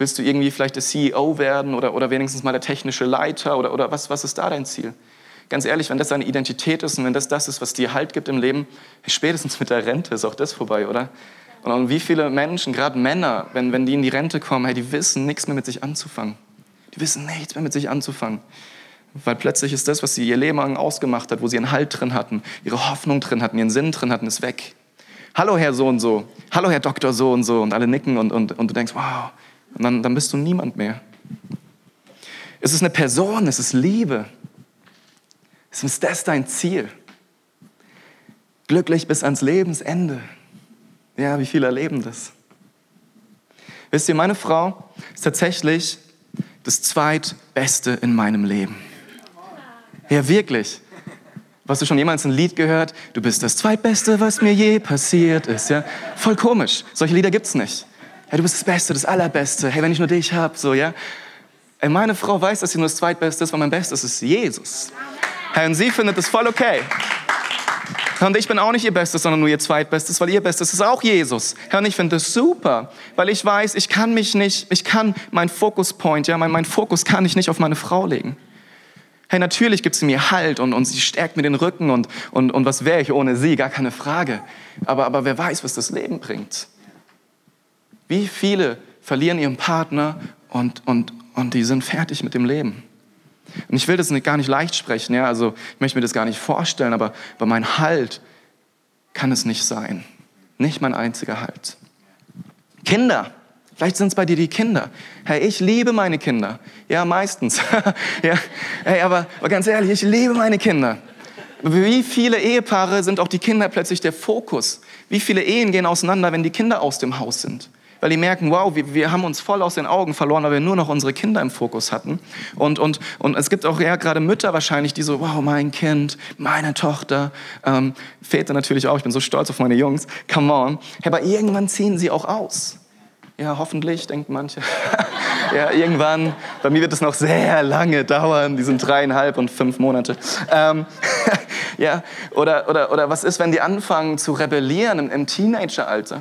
Willst du irgendwie vielleicht der CEO werden oder, oder wenigstens mal der technische Leiter oder, oder was, was ist da dein Ziel? Ganz ehrlich, wenn das deine Identität ist und wenn das das ist, was dir Halt gibt im Leben, spätestens mit der Rente ist auch das vorbei, oder? Und wie viele Menschen, gerade Männer, wenn, wenn die in die Rente kommen, hey, die wissen nichts mehr mit sich anzufangen. Die wissen nichts mehr mit sich anzufangen. Weil plötzlich ist das, was sie ihr Leben lang ausgemacht hat, wo sie einen Halt drin hatten, ihre Hoffnung drin hatten, ihren Sinn drin hatten, ist weg. Hallo Herr so und so, hallo Herr Doktor so und so und alle nicken und, und, und du denkst, wow, und dann, dann bist du niemand mehr. Es ist eine Person, es ist Liebe. Ist das dein Ziel? Glücklich bis ans Lebensende. Ja, wie viele erleben das? Wisst ihr, meine Frau ist tatsächlich das zweitbeste in meinem Leben. Ja, wirklich. Hast du schon jemals ein Lied gehört? Du bist das zweitbeste, was mir je passiert ist. Ja, voll komisch. Solche Lieder gibt's nicht. Hey, du bist das Beste, das Allerbeste. Hey, wenn ich nur dich hab, so ja. Ey, meine Frau weiß, dass sie nur das zweitbeste ist, weil mein Bestes ist Jesus. Und sie findet das voll okay. Und ich bin auch nicht ihr Bestes, sondern nur ihr Zweitbestes, weil ihr Bestes ist auch Jesus. Herr, und ich finde das super, weil ich weiß, ich kann mich nicht, ich kann mein Fokuspoint, ja, mein, mein Fokus kann ich nicht auf meine Frau legen. Hey, natürlich gibt sie mir Halt und, und sie stärkt mir den Rücken und, und, und was wäre ich ohne sie? Gar keine Frage. Aber, aber wer weiß, was das Leben bringt. Wie viele verlieren ihren Partner und, und, und die sind fertig mit dem Leben? Und ich will das gar nicht leicht sprechen, ja, also ich möchte mir das gar nicht vorstellen, aber, aber mein Halt kann es nicht sein. Nicht mein einziger Halt. Kinder, Vielleicht sind es bei dir die Kinder. Hey, ich liebe meine Kinder. Ja, meistens. ja, hey, aber, aber ganz ehrlich, ich liebe meine Kinder. Wie viele Ehepaare sind auch die Kinder plötzlich der Fokus? Wie viele Ehen gehen auseinander, wenn die Kinder aus dem Haus sind? Weil die merken, wow, wir, wir haben uns voll aus den Augen verloren, weil wir nur noch unsere Kinder im Fokus hatten. Und, und, und es gibt auch ja, gerade Mütter wahrscheinlich, die so, wow, mein Kind, meine Tochter, ähm, Väter natürlich auch, ich bin so stolz auf meine Jungs, come on. Aber irgendwann ziehen sie auch aus. Ja, hoffentlich, denken manche. ja, irgendwann. Bei mir wird es noch sehr lange dauern. Die sind dreieinhalb und fünf Monate. Ähm, ja, oder, oder, oder was ist, wenn die anfangen zu rebellieren im, im Teenageralter?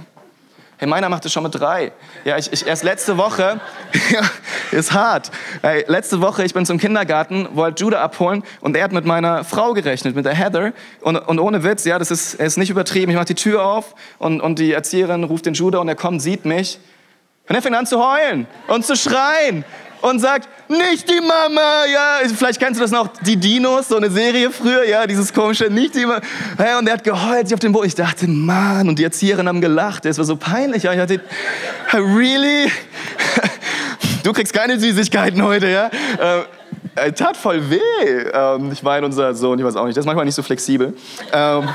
Hey, meiner macht es schon mit drei. Ja, ich, ich erst letzte Woche, ist hart. Hey, letzte Woche, ich bin zum Kindergarten, wollte Judah abholen und er hat mit meiner Frau gerechnet, mit der Heather. Und, und ohne Witz, ja, das ist, ist nicht übertrieben. Ich mache die Tür auf und, und die Erzieherin ruft den Judah und er kommt, sieht mich und er fängt an zu heulen und zu schreien und sagt, nicht die Mama, ja, vielleicht kennst du das noch, die Dinos, so eine Serie früher, ja, dieses komische, nicht die Mama. Und er hat geheult sich auf den Boden. Ich dachte, Mann, und die Erzieherin haben gelacht, es war so peinlich. Ich dachte, really? Du kriegst keine Süßigkeiten heute, ja? Äh, tat voll weh. Ähm, ich meine, unser Sohn, ich weiß auch nicht, der ist manchmal nicht so flexibel. Ähm,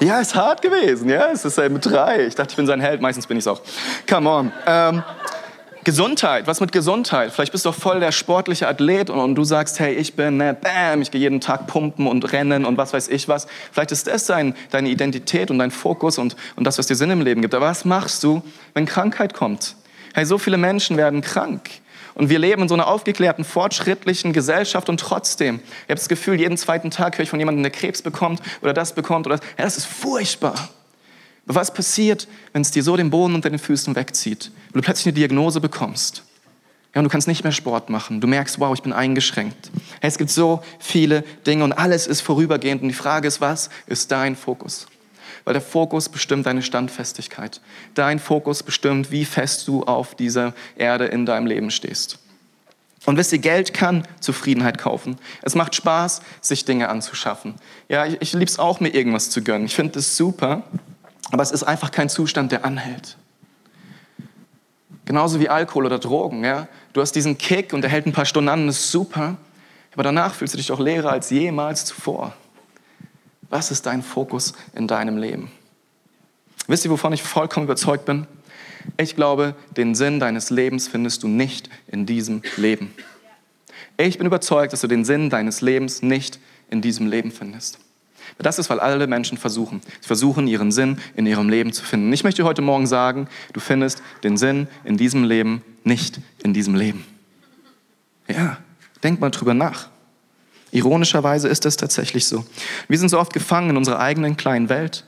ja, ist hart gewesen. Ja, es ist mit drei. Ich dachte, ich bin sein Held. Meistens bin ich es auch. Come on. Ähm, Gesundheit, was mit Gesundheit? Vielleicht bist du voll der sportliche Athlet und, und du sagst, hey, ich bin, ne, bam, ich gehe jeden Tag pumpen und rennen und was weiß ich was. Vielleicht ist das dein, deine Identität und dein Fokus und, und das, was dir Sinn im Leben gibt. Aber was machst du, wenn Krankheit kommt? Hey, so viele Menschen werden krank. Und wir leben in so einer aufgeklärten, fortschrittlichen Gesellschaft und trotzdem, ich habe das Gefühl, jeden zweiten Tag höre ich von jemandem, der Krebs bekommt oder das bekommt oder das. Ja, das ist furchtbar. Aber was passiert, wenn es dir so den Boden unter den Füßen wegzieht? Wenn du plötzlich eine Diagnose bekommst. Ja, und du kannst nicht mehr Sport machen. Du merkst, wow, ich bin eingeschränkt. Hey, es gibt so viele Dinge und alles ist vorübergehend. Und die Frage ist, was ist dein Fokus? Weil der Fokus bestimmt deine Standfestigkeit. Dein Fokus bestimmt, wie fest du auf dieser Erde in deinem Leben stehst. Und wisst ihr, Geld kann Zufriedenheit kaufen. Es macht Spaß, sich Dinge anzuschaffen. Ja, ich, ich es auch, mir irgendwas zu gönnen. Ich finde das super, aber es ist einfach kein Zustand, der anhält. Genauso wie Alkohol oder Drogen. Ja? Du hast diesen Kick und der hält ein paar Stunden an, das ist super, aber danach fühlst du dich doch leerer als jemals zuvor. Was ist dein Fokus in deinem Leben? Wisst ihr, wovon ich vollkommen überzeugt bin? Ich glaube, den Sinn deines Lebens findest du nicht in diesem Leben. Ich bin überzeugt, dass du den Sinn deines Lebens nicht in diesem Leben findest. Das ist, weil alle Menschen versuchen. Sie versuchen, ihren Sinn in ihrem Leben zu finden. Ich möchte heute Morgen sagen, du findest den Sinn in diesem Leben nicht in diesem Leben. Ja, denk mal drüber nach. Ironischerweise ist es tatsächlich so. Wir sind so oft gefangen in unserer eigenen kleinen Welt.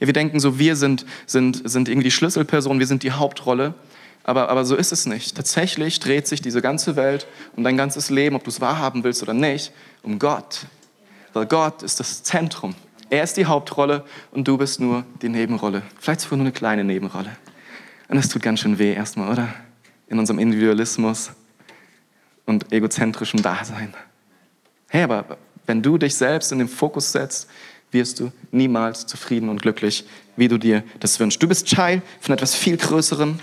Ja, wir denken so, wir sind, sind, sind irgendwie die Schlüsselperson, wir sind die Hauptrolle. Aber, aber so ist es nicht. Tatsächlich dreht sich diese ganze Welt und dein ganzes Leben, ob du es wahrhaben willst oder nicht, um Gott. Weil Gott ist das Zentrum. Er ist die Hauptrolle und du bist nur die Nebenrolle. Vielleicht sogar nur eine kleine Nebenrolle. Und das tut ganz schön weh erstmal, oder? In unserem Individualismus und egozentrischem Dasein. Hey, aber wenn du dich selbst in den Fokus setzt, wirst du niemals zufrieden und glücklich, wie du dir das wünschst. Du bist Teil von etwas viel Größerem.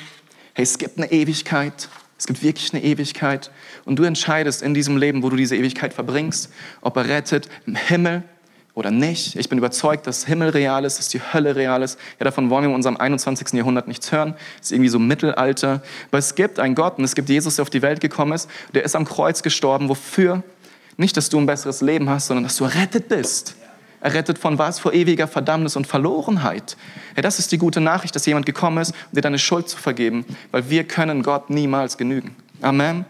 Hey, es gibt eine Ewigkeit. Es gibt wirklich eine Ewigkeit. Und du entscheidest in diesem Leben, wo du diese Ewigkeit verbringst, ob er rettet im Himmel oder nicht. Ich bin überzeugt, dass Himmel real ist, dass die Hölle real ist. Ja, davon wollen wir in unserem 21. Jahrhundert nichts hören. Das ist irgendwie so Mittelalter. Aber es gibt einen Gott und es gibt Jesus, der auf die Welt gekommen ist. Der ist am Kreuz gestorben. Wofür? Nicht, dass du ein besseres Leben hast, sondern dass du errettet bist. Errettet von was? Vor ewiger Verdammnis und Verlorenheit. Ja, das ist die gute Nachricht, dass jemand gekommen ist, um dir deine Schuld zu vergeben, weil wir können Gott niemals genügen. Amen.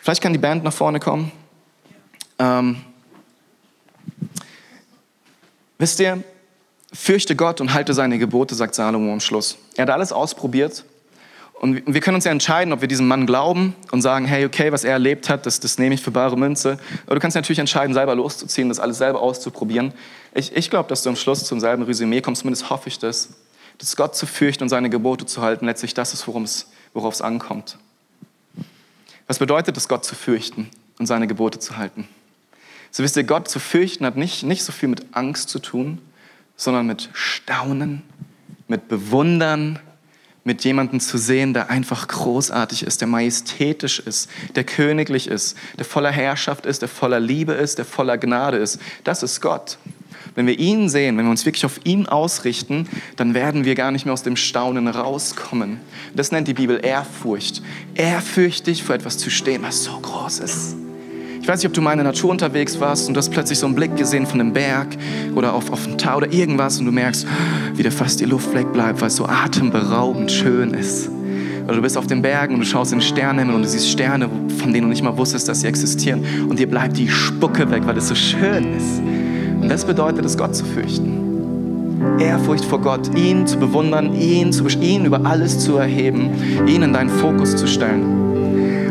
Vielleicht kann die Band nach vorne kommen. Ähm, Wisst ihr, fürchte Gott und halte seine Gebote, sagt Salomo am Schluss. Er hat alles ausprobiert. Und wir können uns ja entscheiden, ob wir diesem Mann glauben und sagen, hey, okay, was er erlebt hat, das, das nehme ich für bare Münze. Oder du kannst natürlich entscheiden, selber loszuziehen, das alles selber auszuprobieren. Ich, ich glaube, dass du am Schluss zum selben Resümee kommst, zumindest hoffe ich das, dass Gott zu fürchten und seine Gebote zu halten, letztlich das ist, worauf es ankommt. Was bedeutet es, Gott zu fürchten und seine Gebote zu halten? So wisst ihr, Gott zu fürchten hat nicht, nicht so viel mit Angst zu tun, sondern mit Staunen, mit Bewundern, mit jemandem zu sehen, der einfach großartig ist, der majestätisch ist, der königlich ist, der voller Herrschaft ist, der voller Liebe ist, der voller Gnade ist. Das ist Gott. Wenn wir ihn sehen, wenn wir uns wirklich auf ihn ausrichten, dann werden wir gar nicht mehr aus dem Staunen rauskommen. Das nennt die Bibel Ehrfurcht. Ehrfürchtig vor etwas zu stehen, was so groß ist. Ich weiß nicht, ob du mal in der Natur unterwegs warst und du hast plötzlich so einen Blick gesehen von einem Berg oder auf, auf einen Tau oder irgendwas und du merkst, wie dir fast die Luft wegbleibt, weil es so atemberaubend schön ist. Oder du bist auf den Bergen und du schaust in den Sternenhimmel und du siehst Sterne, von denen du nicht mal wusstest, dass sie existieren. Und dir bleibt die Spucke weg, weil es so schön ist. Und das bedeutet es, Gott zu fürchten. Ehrfurcht vor Gott, ihn zu bewundern, ihn, zu, ihn über alles zu erheben, ihn in deinen Fokus zu stellen.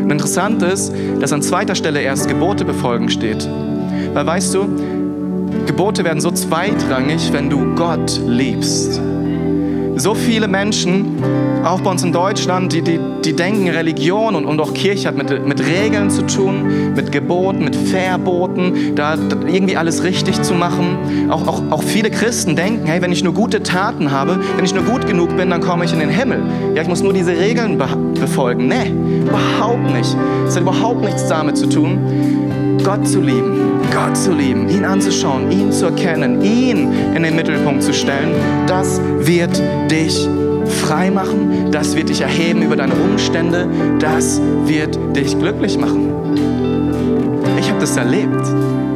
Und interessant ist, dass an zweiter Stelle erst Gebote befolgen steht. Weil weißt du, Gebote werden so zweitrangig, wenn du Gott liebst. So viele Menschen, auch bei uns in Deutschland, die, die, die denken, Religion und, und auch Kirche hat mit, mit Regeln zu tun, mit Geboten, mit Verboten, da, irgendwie alles richtig zu machen. Auch, auch, auch viele Christen denken, hey, wenn ich nur gute Taten habe, wenn ich nur gut genug bin, dann komme ich in den Himmel. Ja, ich muss nur diese Regeln befolgen. Nee, überhaupt nicht. Es hat überhaupt nichts damit zu tun, Gott zu lieben, Gott zu lieben, ihn anzuschauen, ihn zu erkennen, ihn in den Mittelpunkt zu stellen, das wird dich frei machen, das wird dich erheben über deine Umstände, das wird dich glücklich machen. Ich habe das erlebt.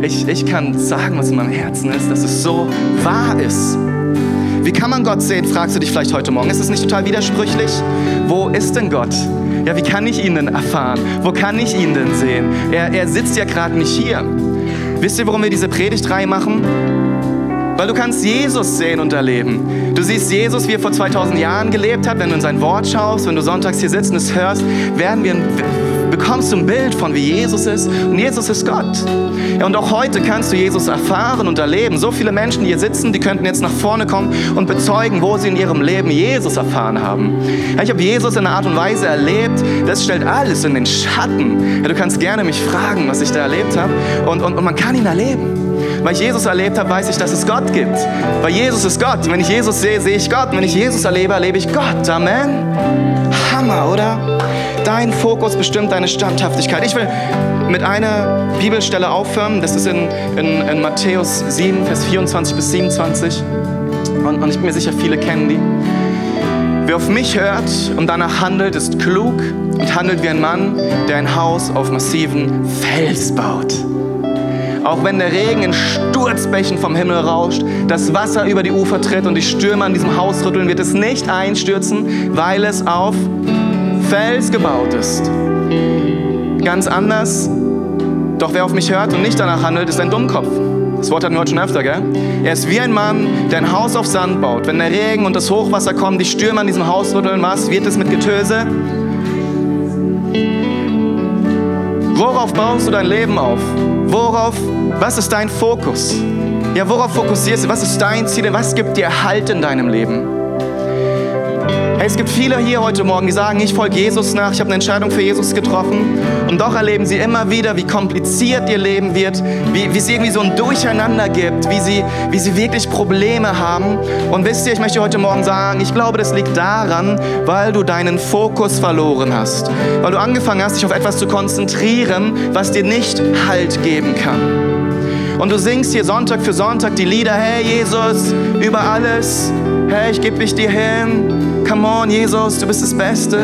Ich, ich kann sagen, was in meinem Herzen ist, dass es so wahr ist. Wie kann man Gott sehen, fragst du dich vielleicht heute Morgen. Ist es nicht total widersprüchlich? Wo ist denn Gott? Ja, wie kann ich ihn denn erfahren? Wo kann ich ihn denn sehen? Er, er sitzt ja gerade nicht hier. Wisst ihr, warum wir diese Predigtreihe machen? Weil du kannst Jesus sehen und erleben. Du siehst Jesus, wie er vor 2000 Jahren gelebt hat. Wenn du in sein Wort schaust, wenn du sonntags hier sitzt und es hörst, werden wir bekommst du ein Bild von, wie Jesus ist. Und Jesus ist Gott. Ja, und auch heute kannst du Jesus erfahren und erleben. So viele Menschen, die hier sitzen, die könnten jetzt nach vorne kommen und bezeugen, wo sie in ihrem Leben Jesus erfahren haben. Ja, ich habe Jesus in einer Art und Weise erlebt, das stellt alles in den Schatten. Ja, du kannst gerne mich fragen, was ich da erlebt habe. Und, und, und man kann ihn erleben. Weil ich Jesus erlebt habe, weiß ich, dass es Gott gibt. Weil Jesus ist Gott. Wenn ich Jesus sehe, sehe ich Gott. Wenn ich Jesus erlebe, erlebe ich Gott. Amen. Hammer, oder? Dein Fokus bestimmt deine Standhaftigkeit. Ich will mit einer Bibelstelle aufhören. Das ist in, in, in Matthäus 7, Vers 24 bis 27. Und, und ich bin mir sicher, viele kennen die. Wer auf mich hört und danach handelt, ist klug und handelt wie ein Mann, der ein Haus auf massiven Fels baut. Auch wenn der Regen in Sturzbächen vom Himmel rauscht, das Wasser über die Ufer tritt und die Stürme an diesem Haus rütteln, wird es nicht einstürzen, weil es auf Fels gebaut ist. Ganz anders, doch wer auf mich hört und nicht danach handelt, ist ein Dummkopf. Das Wort hatten wir heute schon öfter, gell? Er ist wie ein Mann, der ein Haus auf Sand baut. Wenn der Regen und das Hochwasser kommen, die Stürme an diesem Haus rütteln, was wird es mit Getöse? Worauf baust du dein Leben auf? Worauf, was ist dein Fokus? Ja, worauf fokussierst du? Was ist dein Ziel? Was gibt dir Halt in deinem Leben? Es gibt viele hier heute Morgen, die sagen, ich folge Jesus nach, ich habe eine Entscheidung für Jesus getroffen. Und doch erleben sie immer wieder, wie kompliziert ihr Leben wird, wie, wie es irgendwie so ein Durcheinander gibt, wie sie, wie sie wirklich Probleme haben. Und wisst ihr, ich möchte heute Morgen sagen, ich glaube, das liegt daran, weil du deinen Fokus verloren hast. Weil du angefangen hast, dich auf etwas zu konzentrieren, was dir nicht Halt geben kann. Und du singst hier Sonntag für Sonntag die Lieder, hey Jesus, über alles, hey, ich gebe mich dir hin, come on, Jesus, du bist das Beste.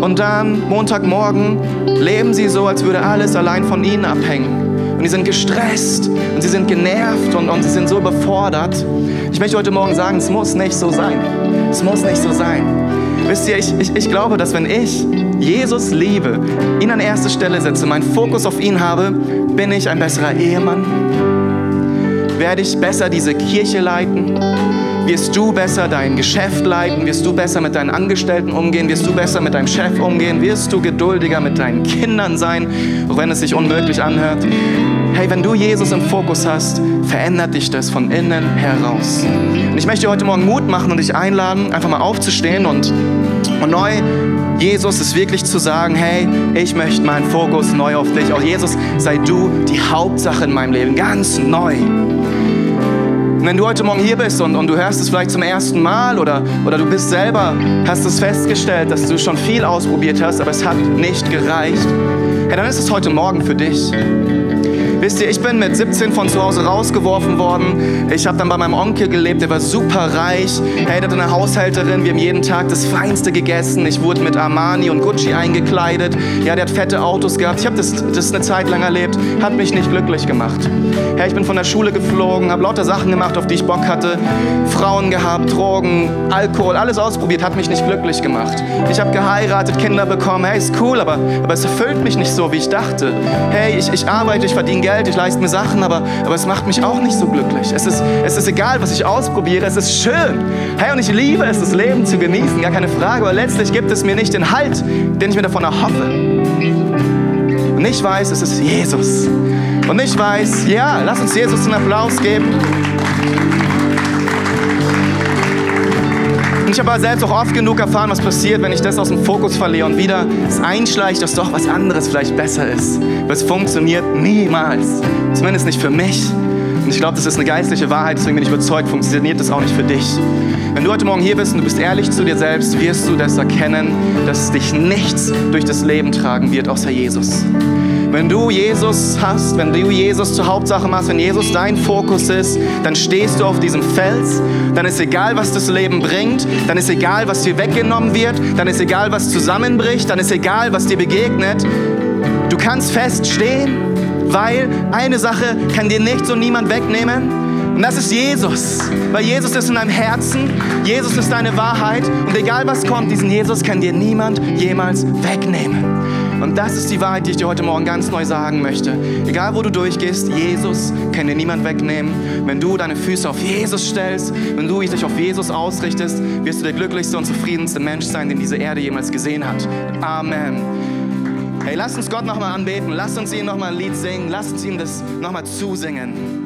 Und dann Montagmorgen leben sie so, als würde alles allein von ihnen abhängen. Und die sind gestresst und sie sind genervt und, und sie sind so überfordert. Ich möchte heute Morgen sagen, es muss nicht so sein. Es muss nicht so sein. Wisst ihr, ich, ich, ich glaube, dass wenn ich Jesus liebe, ihn an erste Stelle setze, meinen Fokus auf ihn habe, bin ich ein besserer Ehemann. Werde ich besser diese Kirche leiten? Wirst du besser dein Geschäft leiten, wirst du besser mit deinen Angestellten umgehen, wirst du besser mit deinem Chef umgehen, wirst du geduldiger mit deinen Kindern sein, auch wenn es sich unmöglich anhört. Hey, wenn du Jesus im Fokus hast, verändert dich das von innen heraus. Und ich möchte dir heute Morgen Mut machen und dich einladen, einfach mal aufzustehen und, und neu Jesus ist wirklich zu sagen, hey, ich möchte meinen Fokus neu auf dich. Auch Jesus, sei du die Hauptsache in meinem Leben, ganz neu. Und wenn du heute Morgen hier bist und, und du hörst es vielleicht zum ersten Mal oder, oder du bist selber, hast es festgestellt, dass du schon viel ausprobiert hast, aber es hat nicht gereicht, hey, dann ist es heute Morgen für dich. Wisst ihr, ich bin mit 17 von zu Hause rausgeworfen worden. Ich habe dann bei meinem Onkel gelebt, der war super reich. Hey, der hatte eine Haushälterin, wir haben jeden Tag das Feinste gegessen. Ich wurde mit Armani und Gucci eingekleidet. Ja, der hat fette Autos gehabt. Ich habe das, das eine Zeit lang erlebt, hat mich nicht glücklich gemacht. Hey, ich bin von der Schule geflogen, habe lauter Sachen gemacht, auf die ich Bock hatte. Frauen gehabt, Drogen, Alkohol, alles ausprobiert, hat mich nicht glücklich gemacht. Ich habe geheiratet, Kinder bekommen. Hey, ist cool, aber, aber es erfüllt mich nicht so, wie ich dachte. Hey, ich, ich arbeite, ich verdiene Geld. Geld, ich leiste mir Sachen, aber, aber es macht mich auch nicht so glücklich. Es ist, es ist egal, was ich ausprobiere, es ist schön. Hey, und ich liebe es, das Leben zu genießen, gar keine Frage, aber letztlich gibt es mir nicht den Halt, den ich mir davon erhoffe. Und ich weiß, es ist Jesus. Und ich weiß, ja, lass uns Jesus einen Applaus geben. Und ich habe selbst auch oft genug erfahren, was passiert, wenn ich das aus dem Fokus verliere und wieder es einschleicht, dass doch was anderes vielleicht besser ist. Aber es funktioniert niemals. Zumindest nicht für mich. Und ich glaube, das ist eine geistliche Wahrheit, deswegen bin ich überzeugt, funktioniert das auch nicht für dich. Wenn du heute Morgen hier bist und du bist ehrlich zu dir selbst, wirst du das erkennen, dass dich nichts durch das Leben tragen wird, außer Jesus. Wenn du Jesus hast, wenn du Jesus zur Hauptsache machst, wenn Jesus dein Fokus ist, dann stehst du auf diesem Fels, dann ist egal, was das Leben bringt, dann ist egal, was dir weggenommen wird, dann ist egal, was zusammenbricht, dann ist egal, was dir begegnet. Du kannst feststehen, weil eine Sache kann dir nichts und niemand wegnehmen. Und das ist Jesus. Weil Jesus ist in deinem Herzen, Jesus ist deine Wahrheit. Und egal was kommt, diesen Jesus kann dir niemand jemals wegnehmen. Und das ist die Wahrheit, die ich dir heute Morgen ganz neu sagen möchte. Egal wo du durchgehst, Jesus kann dir niemand wegnehmen. Wenn du deine Füße auf Jesus stellst, wenn du dich auf Jesus ausrichtest, wirst du der glücklichste und zufriedenste Mensch sein, den diese Erde jemals gesehen hat. Amen. Hey, lass uns Gott nochmal anbeten. Lass uns ihm nochmal ein Lied singen. Lass uns ihm das nochmal zusingen.